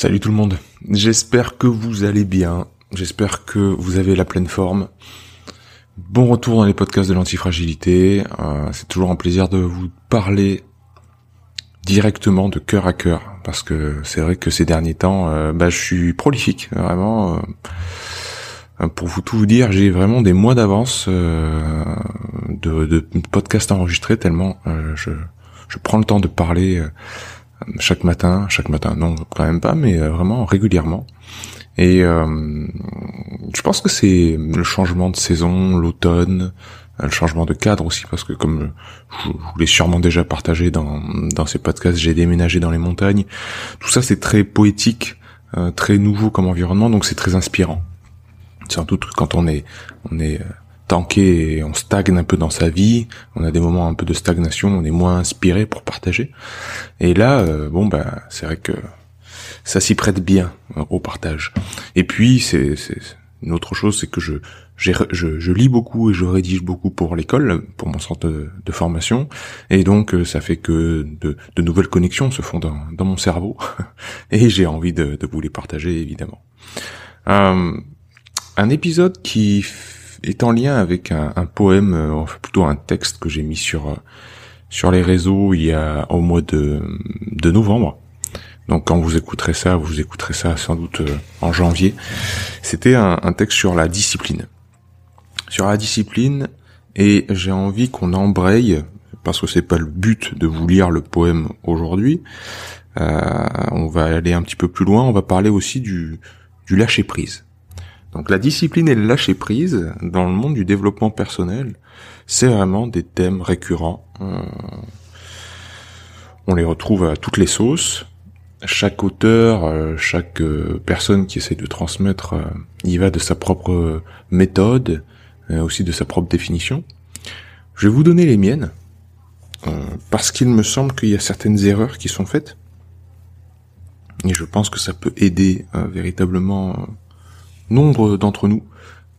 Salut tout le monde. J'espère que vous allez bien. J'espère que vous avez la pleine forme. Bon retour dans les podcasts de l'antifragilité. Euh, c'est toujours un plaisir de vous parler directement de cœur à cœur parce que c'est vrai que ces derniers temps, euh, bah, je suis prolifique vraiment. euh, pour vous tout vous dire, j'ai vraiment des mois d'avance de, de podcasts enregistrés tellement je, prends le temps de parler chaque matin, chaque matin, non, quand même pas, mais euh, vraiment régulièrement. Et euh, je pense que c'est le changement de saison, l'automne, euh, le changement de cadre aussi, parce que comme je je vous l'ai sûrement déjà partagé dans, dans ces podcasts, j'ai déménagé dans les montagnes. Tout ça, c'est très poétique, euh, très nouveau comme environnement, donc c'est très inspirant. Que quand on est, on est tanké et on stagne un peu dans sa vie, on a des moments un peu de stagnation, on est moins inspiré pour partager. Et là, euh, bon bah, c'est vrai que ça s'y prête bien euh, au partage. Et puis c'est une autre chose, c'est que je, je lis beaucoup et je rédige beaucoup pour l'école, pour mon centre de, formation, et donc euh, ça fait que de, nouvelles connexions se font dans, mon cerveau, et j'ai envie de, vous les partager évidemment. Un épisode qui est en lien avec un, un poème, euh, enfin plutôt un texte que j'ai mis sur euh, sur les réseaux il y a au mois de, de novembre. Donc quand vous écouterez ça, vous écouterez ça sans doute euh, en janvier. C'était un, un texte sur la discipline. Sur la discipline, et j'ai envie qu'on embraye, parce que c'est pas le but de vous lire le poème aujourd'hui. euh, on va aller un petit peu plus loin. On va parler aussi du, du lâcher prise. Donc la discipline et le lâcher prise dans le monde du développement personnel, c'est vraiment des thèmes récurrents. Euh, on les retrouve à toutes les sauces. Chaque auteur, euh, chaque euh, personne qui essaie de transmettre, y va de sa propre méthode, aussi de sa propre définition. Je vais vous donner les miennes, parce qu'il me semble qu'il y a certaines erreurs qui sont faites. Et je pense que ça peut aider véritablement nombre d'entre nous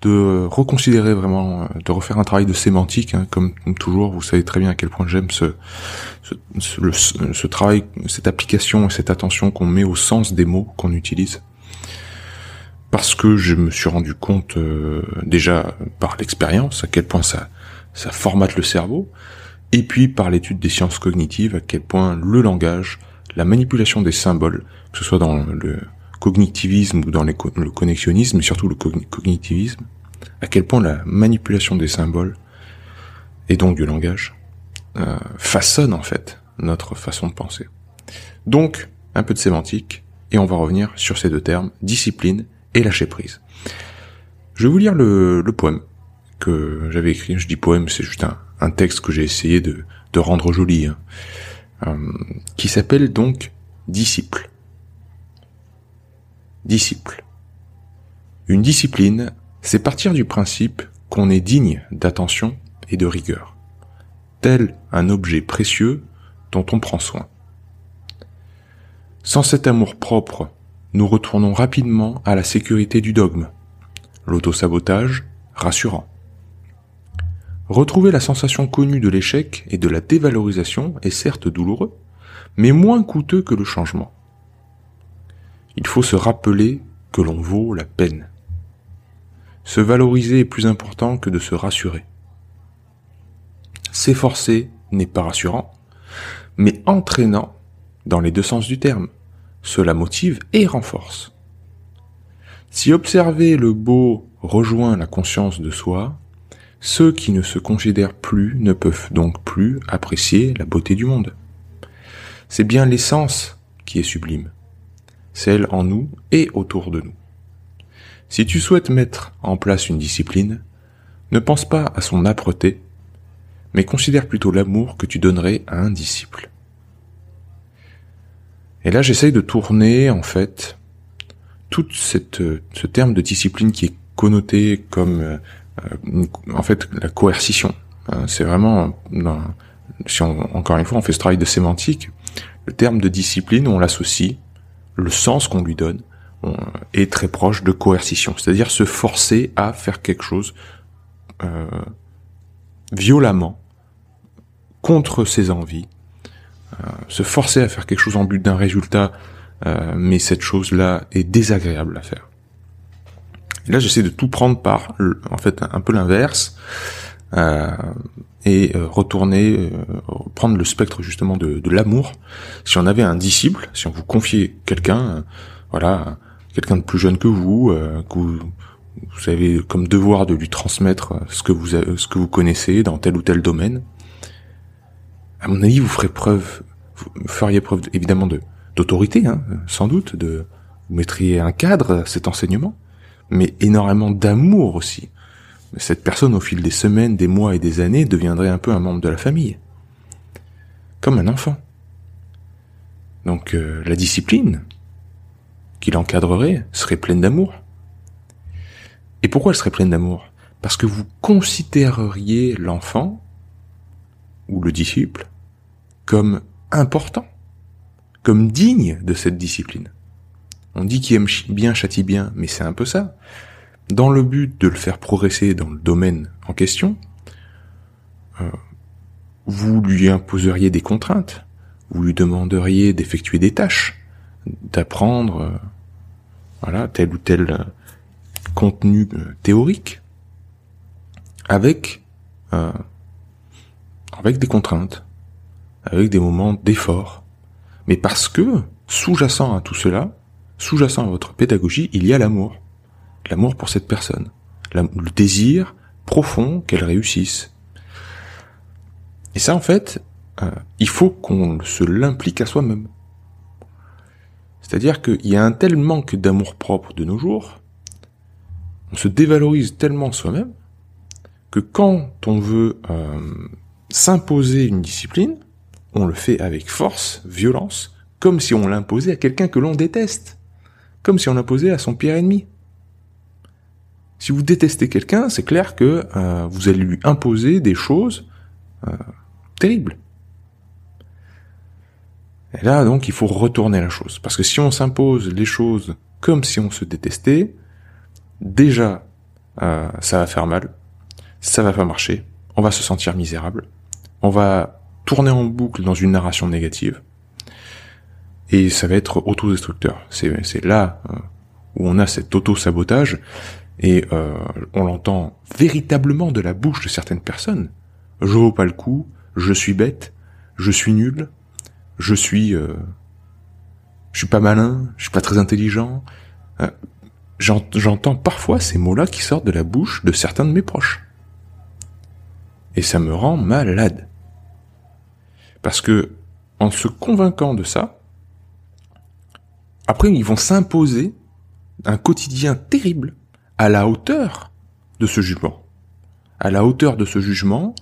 de reconsidérer vraiment, euh, de refaire un travail de sémantique, hein, comme, toujours, vous savez très bien à quel point j'aime ce, ce, ce- ce travail, cette application et cette attention qu'on met au sens des mots qu'on utilise. Parce que je me suis rendu compte euh, déjà par l'expérience à quel point ça, ça formate le cerveau, et puis par l'étude des sciences cognitives à quel point le langage, la manipulation des symboles, que ce soit dans le cognitivisme ou dans le connexionnisme, mais surtout le cogn- cognitivisme, à quel point la manipulation des symboles et donc du langage euh, façonne en fait notre façon de penser. Donc, un peu de sémantique, et on va revenir sur ces deux termes, discipline et lâcher prise. Je vais vous lire le, poème que j'avais écrit. Je dis poème, c'est juste un, texte que j'ai essayé de, de rendre joli, hein. Euh, qui s'appelle donc Disciple. Disciple. Une discipline, c'est partir du principe qu'on est digne d'attention et de rigueur, tel un objet précieux dont on prend soin. Sans cet amour propre, nous retournons rapidement à la sécurité du dogme, l'autosabotage rassurant. Retrouver la sensation connue de l'échec et de la dévalorisation est certes douloureux, mais moins coûteux que le changement. Il faut se rappeler que l'on vaut la peine. Se valoriser est plus important que de se rassurer. S'efforcer n'est pas rassurant, mais entraînant dans les deux sens du terme. Cela motive et renforce. Si observer le beau rejoint la conscience de soi, ceux qui ne se considèrent plus ne peuvent donc plus apprécier la beauté du monde. C'est bien l'essence qui est sublime, celle en nous et autour de nous. Si tu souhaites mettre en place une discipline, ne pense pas à son âpreté, mais considère plutôt l'amour que tu donnerais à un disciple. Et là, j'essaye de tourner, en fait, tout ce terme de discipline qui est connoté comme en fait la coercition. c'est vraiment, si on, encore une fois on fait ce travail de sémantique, le terme de discipline on l'associe, le sens qu'on lui donne est très proche de coercition, c'est-à-dire se forcer à faire quelque chose euh, violemment contre ses envies, euh, se forcer à faire quelque chose en but d'un résultat, euh, mais cette chose-là est désagréable à faire. Là, j'essaie de tout prendre par, en fait, un peu l'inverse, et retourner, prendre le spectre justement de, de l'amour. Si on avait un disciple, si on vous confiait quelqu'un, voilà, quelqu'un de plus jeune que vous, que vous, vous avez comme devoir de lui transmettre ce que vous, ce que vous connaissez dans tel ou tel domaine, à mon avis, vous ferez preuve, vous feriez preuve évidemment de d'autorité, hein, sans doute, de vous mettriez un cadre à cet enseignement, mais énormément d'amour aussi. Cette personne, au fil des semaines, des mois et des années, deviendrait un peu un membre de la famille, comme un enfant. Donc euh, la discipline qui l'encadrerait serait pleine d'amour. Et pourquoi elle serait pleine d'amour? Parce que vous considéreriez l'enfant ou le disciple comme important, comme digne de cette discipline. On dit qu'il aime bien châtie bien, mais c'est un peu ça. Dans le but de le faire progresser dans le domaine en question, euh, vous lui imposeriez des contraintes, vous lui demanderiez d'effectuer des tâches, d'apprendre, euh, voilà, tel ou tel euh, contenu théorique, avec avec des contraintes, avec des moments d'effort. Mais parce que, sous-jacent à tout cela, sous-jacent à votre pédagogie, il y a l'amour. L'amour pour cette personne. le désir profond qu'elle réussisse. Et ça, en fait, euh, il faut qu'on se l'implique à soi-même. C'est-à-dire qu'il y a un tel manque d'amour propre de nos jours, on se dévalorise tellement soi-même, que quand on veut euh, s'imposer une discipline, on le fait avec force, violence, comme si on l'imposait à quelqu'un que l'on déteste, comme si on l'imposait à son pire ennemi. Si vous détestez quelqu'un, c'est clair que euh, vous allez lui imposer des choses euh, terribles. Et là, donc, il faut retourner la chose. Parce que si on s'impose les choses comme si on se détestait, déjà, euh, ça va faire mal, ça va pas marcher, on va se sentir misérable, on va tourner en boucle dans une narration négative, et ça va être autodestructeur. C'est, là où on a cet auto-sabotage, et euh, on l'entend véritablement de la bouche de certaines personnes. Je vaux pas le coup, je suis bête, je suis nul, je suis... Euh, je suis pas malin, je suis pas très intelligent. J'entends parfois ces mots-là qui sortent de la bouche de certains de mes proches. Et ça me rend malade. Parce que, en se convainquant de ça, après, ils vont s'imposer un quotidien terrible à la hauteur de ce jugement. À la hauteur de ce jugement,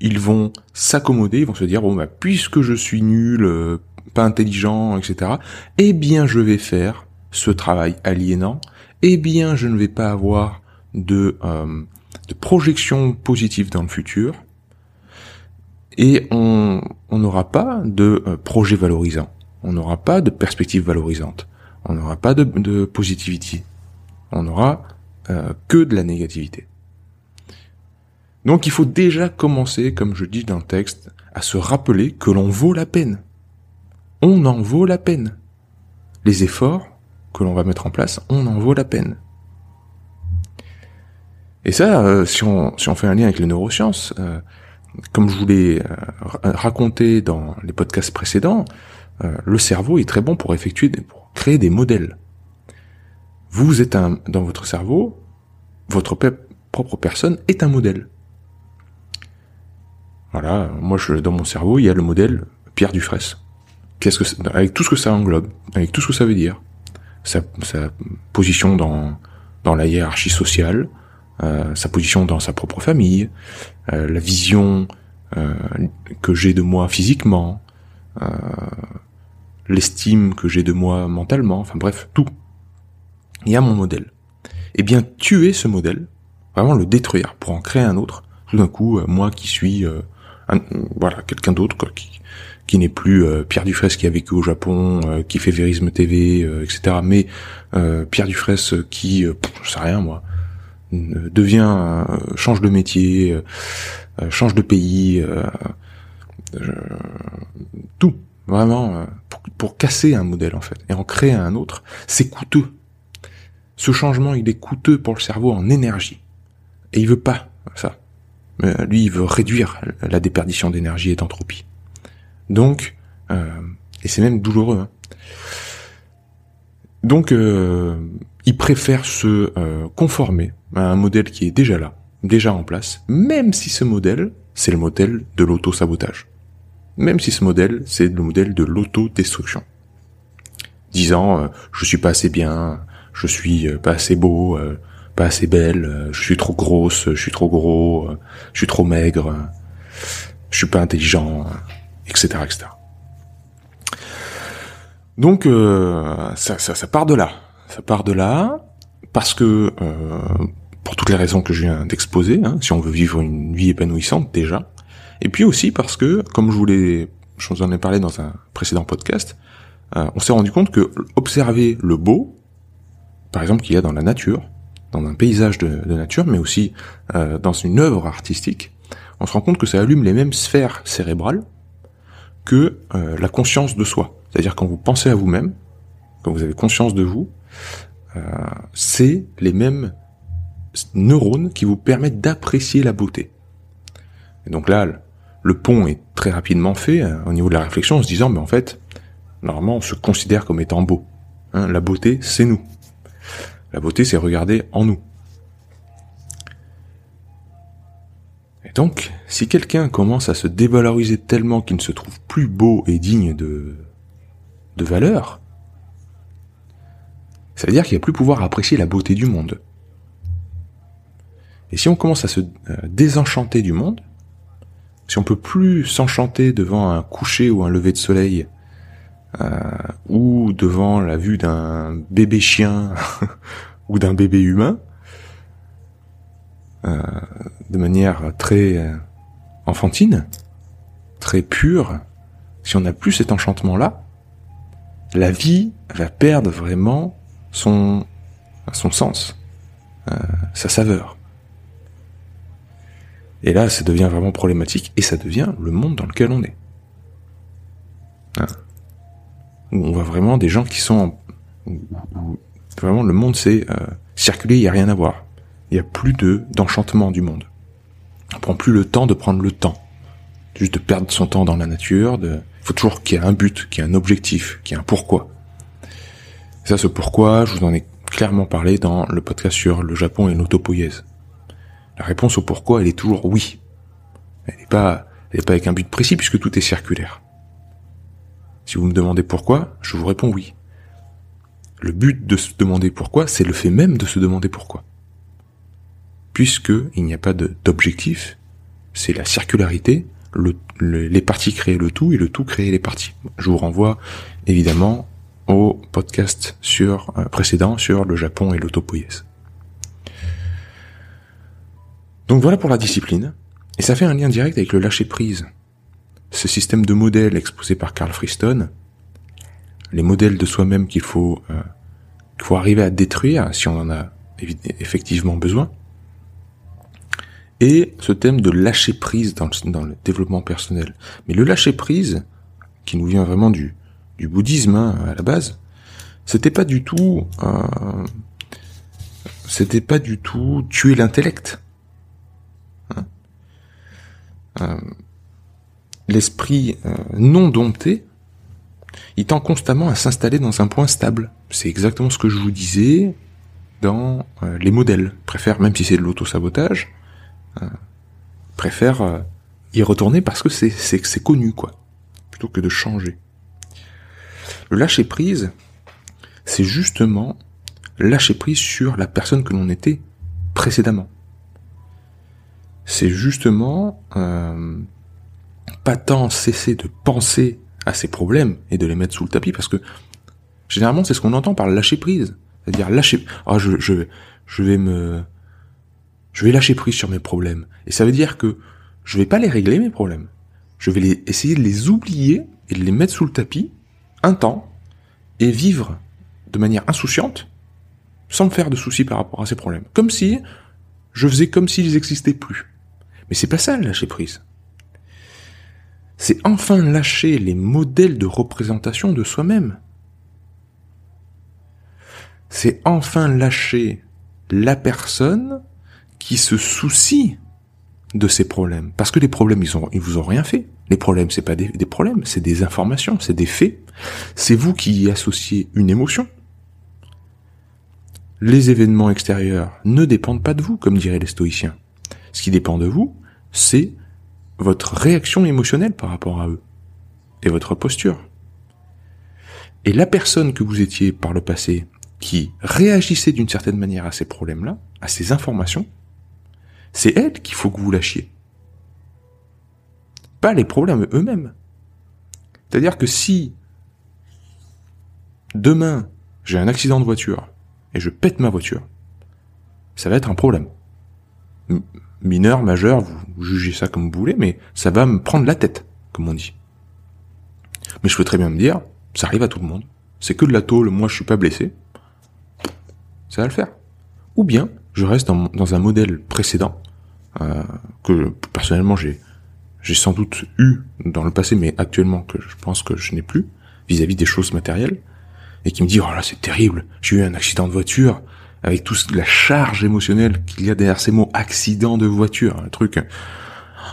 ils vont s'accommoder, ils vont se dire, bon, bah, puisque je suis nul, euh, pas intelligent, etc., eh bien, je vais faire ce travail aliénant, eh bien, je ne vais pas avoir de, euh, de projection positive dans le futur, et on n'aura pas de euh, projet valorisant, on n'aura pas de perspective valorisante, on n'aura pas de, de positivity, on n'aura euh, que de la négativité. Donc il faut déjà commencer, comme je dis dans le texte, à se rappeler que l'on vaut la peine. On en vaut la peine. Les efforts que l'on va mettre en place, on en vaut la peine. Et ça, euh, si, on, fait un lien avec les neurosciences, euh, comme je vous l'ai raconté dans les podcasts précédents, le cerveau est très bon pour effectuer, pour créer des modèles. Vous êtes un, dans votre cerveau, votre propre personne est un modèle. Voilà, moi je, dans mon cerveau, il y a le modèle Pierre Dufresne. Qu'est-ce que avec tout ce que ça englobe, avec tout ce que ça veut dire, sa, sa position dans dans la hiérarchie sociale, euh, sa position dans sa propre famille, euh, la vision euh, que j'ai de moi physiquement, l'estime que j'ai de moi mentalement, enfin bref, tout. Il y a mon modèle. Eh bien, tuer ce modèle, vraiment le détruire pour en créer un autre. Tout d'un coup, euh, moi qui suis, euh, voilà, quelqu'un d'autre qui, qui n'est plus euh, Pierre Dufresne qui a vécu au Japon, qui fait Vérisme TV, etc. Mais Pierre Dufresne qui, je sais rien moi, devient, change de métier, change de pays, tout, vraiment, pour, pour casser un modèle en fait et en créer un autre, c'est coûteux ce changement, il est coûteux pour le cerveau en énergie. Et il veut pas ça. lui, il veut réduire la déperdition d'énergie et d'entropie. Donc, euh, et c'est même douloureux. Hein. Donc, euh, il préfère se euh, conformer à un modèle qui est déjà là, déjà en place, même si ce modèle, c'est le modèle de l'auto-sabotage. Même si ce modèle, c'est le modèle de l'auto-destruction. Disant, je suis pas assez bien, je suis euh, pas assez beau, euh, pas assez belle, euh, je suis trop grosse, je suis trop gros, je suis trop maigre, je suis pas intelligent, etc., etc. Donc ça, part de là, ça part de là parce que pour toutes les raisons que je viens d'exposer, hein, si on veut vivre une vie épanouissante déjà, et puis aussi parce que, comme je vous l'ai, je vous en ai parlé dans un précédent podcast, on s'est rendu compte que observer le beau, par exemple, qu'il y a dans la nature, dans un paysage de, nature, mais aussi euh, dans une œuvre artistique, on se rend compte que ça allume les mêmes sphères cérébrales que euh, la conscience de soi. C'est-à-dire quand vous pensez à vous-même, quand vous avez conscience de vous, euh, c'est les mêmes neurones qui vous permettent d'apprécier la beauté. Et donc là, le pont est très rapidement fait au niveau de la réflexion en se disant, mais en fait, normalement, on se considère comme étant beau. Hein, la beauté, c'est nous. La beauté, c'est regarder en nous. Et donc, si quelqu'un commence à se dévaloriser tellement qu'il ne se trouve plus beau et digne de, de valeur, ça veut dire qu'il a plus pouvoir apprécier la beauté du monde. Et si on commence à se euh, désenchanter du monde, si on peut plus s'enchanter devant un coucher ou un lever de soleil, ou devant la vue d'un bébé chien ou d'un bébé humain, euh, de manière très euh, enfantine, très pure, si on n'a plus cet enchantement-là, la vie va perdre vraiment son, son sens, sa saveur. Et là, ça devient vraiment problématique et ça devient le monde dans lequel on est. Hein on voit vraiment des gens qui sont vraiment le monde c'est euh, circuler, il y a rien à voir. Il y a plus de d'enchantement du monde. On prend plus le temps de prendre le temps, juste de perdre son temps dans la nature. De, il faut toujours qu'il y ait un but, qu'il y ait un objectif, qu'il y ait un pourquoi. ça, ce pourquoi, je vous en ai clairement parlé dans le podcast sur le Japon et l'autopoïèse. La réponse au pourquoi, elle est toujours oui. Elle n'est pas, elle n'est pas avec un but précis puisque tout est circulaire. Si vous me demandez pourquoi, je vous réponds oui. Le but de se demander pourquoi, c'est le fait même de se demander pourquoi. Puisque il n'y a pas d'objectif, c'est la circularité, les parties créent le tout et le tout crée les parties. Je vous renvoie évidemment au podcast sur euh, précédent sur le Japon et l'autopoïèse. Donc voilà pour la discipline, et ça fait un lien direct avec le lâcher prise ce système de modèles exposé par Carl Friston, les modèles de soi-même qu'il faut, euh, qu'il faut arriver à détruire si on en a effectivement besoin, et ce thème de lâcher prise dans le, dans le développement personnel. Mais le lâcher prise, qui nous vient vraiment du, du bouddhisme hein, à la base, c'était pas du tout, euh, c'était pas du tout tuer l'intellect. Hein euh, l'esprit euh, non dompté, il tend constamment à s'installer dans un point stable. C'est exactement ce que je vous disais dans euh, les modèles. Préfère, même si c'est de l'auto-sabotage, euh, préfère y retourner parce que c'est, c'est, c'est connu, quoi. Plutôt que de changer. Le lâcher prise, c'est justement lâcher prise sur la personne que l'on était précédemment. C'est justement pas tant cesser de penser à ces problèmes et de les mettre sous le tapis parce que généralement c'est ce qu'on entend par lâcher prise. C'est-à-dire lâcher. Ah, je, je, je vais me, je vais lâcher prise sur mes problèmes. Et ça veut dire que je vais pas les régler mes problèmes. Je vais essayer de les oublier et de les mettre sous le tapis un temps et vivre de manière insouciante sans me faire de soucis par rapport à ces problèmes. Comme si je faisais comme s'ils n'existaient plus. Mais c'est pas ça le lâcher prise. C'est enfin lâcher les modèles de représentation de soi-même. C'est enfin lâcher la personne qui se soucie de ces problèmes. Parce que les problèmes, ils, ont, vous ont rien fait. Les problèmes, c'est pas des problèmes, c'est des informations, c'est des faits. C'est vous qui y associez une émotion. Les événements extérieurs ne dépendent pas de vous, comme diraient les stoïciens. Ce qui dépend de vous, c'est votre réaction émotionnelle par rapport à eux et votre posture. Et la personne que vous étiez par le passé qui réagissait d'une certaine manière à ces problèmes-là, à ces informations, c'est elle qu'il faut que vous lâchiez. Pas les problèmes eux-mêmes. C'est-à-dire que si demain j'ai un accident de voiture et je pète ma voiture, ça va être un problème. Mineur, majeur, vous, jugez ça comme vous voulez, mais ça va me prendre la tête, comme on dit. Mais je peux très bien me dire, ça arrive à tout le monde. C'est que de la tôle, moi je suis pas blessé. Ça va le faire. Ou bien, je reste dans, un modèle précédent, euh, que personnellement j'ai j'ai sans doute eu dans le passé, mais actuellement que je pense que je n'ai plus, vis-à-vis des choses matérielles, et qui me dit, oh là c'est terrible, j'ai eu un accident de voiture, avec toute la charge émotionnelle qu'il y a derrière ces mots accident de voiture, un truc,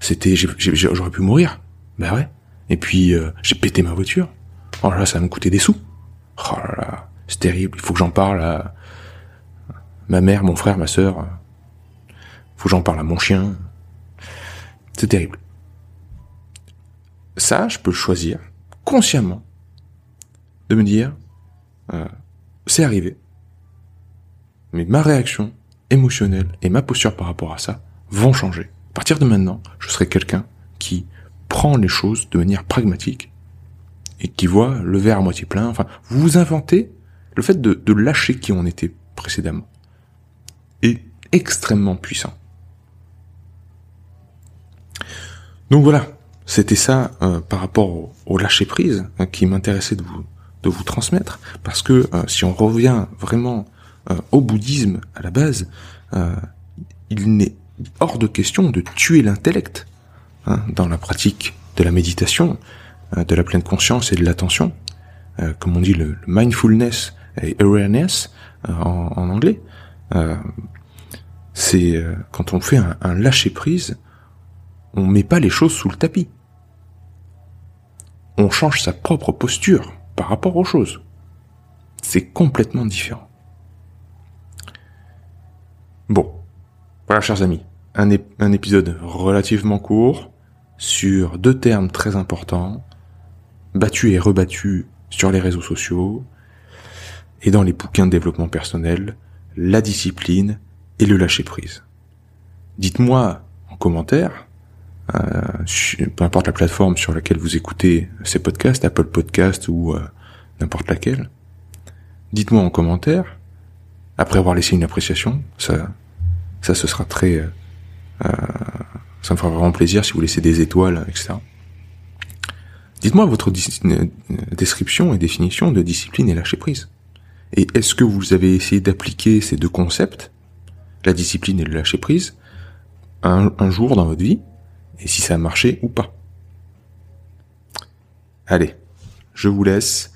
c'était, j'aurais pu mourir, bah ouais, et puis euh, j'ai pété ma voiture, oh là là ça va me coûter des sous, oh là là, c'est terrible, il faut que j'en parle à ma mère, mon frère, ma sœur, faut que j'en parle à mon chien, c'est terrible. Ça, je peux choisir consciemment de me dire, euh, c'est arrivé, mais ma réaction émotionnelle et ma posture par rapport à ça vont changer. À partir de maintenant, je serai quelqu'un qui prend les choses de manière pragmatique et qui voit le verre à moitié plein. Enfin, vous inventez le fait de, de lâcher qui on était précédemment est extrêmement puissant. Donc voilà, c'était ça euh, par rapport au, lâcher prise hein, qui m'intéressait de vous de vous transmettre parce que euh, si on revient vraiment euh, au bouddhisme à la base, il n'est hors de question de tuer l'intellect hein, dans la pratique de la méditation, de la pleine conscience et de l'attention, comme on dit le, mindfulness et awareness en, en, anglais. c'est quand on fait un, un lâcher prise, on met pas les choses sous le tapis on change sa propre posture par rapport aux choses. C'est complètement différent. Bon, voilà chers amis, un, épisode relativement court sur deux termes très importants, battus et rebattus sur les réseaux sociaux et dans les bouquins de développement personnel, la discipline et le lâcher prise. Dites-moi en commentaire euh, peu importe la plateforme sur laquelle vous écoutez ces podcasts, Apple Podcast ou euh, n'importe laquelle, dites-moi en commentaire, après avoir laissé une appréciation, ça, ça ce sera très, euh, ça me fera vraiment plaisir si vous laissez des étoiles, etc. Dites-moi votre description et définition de discipline et lâcher prise. Et est-ce que vous avez essayé d'appliquer ces deux concepts, la discipline et le lâcher prise, un jour dans votre vie et si ça a marché ou pas? Allez, je vous laisse.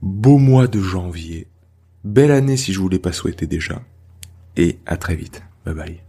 Beau mois de janvier. Belle année si je vous l'ai pas souhaité déjà. Et à très vite. Bye bye.